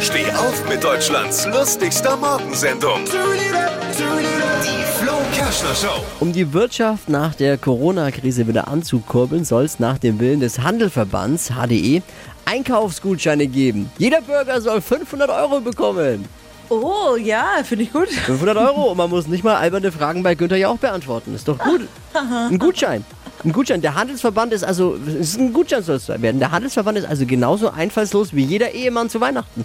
Steh auf mit Deutschlands lustigster Morgensendung. Die Flo Kerschner Show. Um die Wirtschaft nach der Corona-Krise wieder anzukurbeln, soll es nach dem Willen des Handelverbands HDE Einkaufsgutscheine geben. Jeder Bürger soll 500 Euro bekommen. Oh, ja, finde ich gut. 500 Euro und man muss nicht mal alberne Fragen bei Günther ja auch beantworten. Ist doch gut. Ein Gutschein. Ein Gutschein. Der Handelsverband ist also, es ist ein Gutschein soll es werden. Der Handelsverband ist also genauso einfallslos wie jeder Ehemann zu Weihnachten.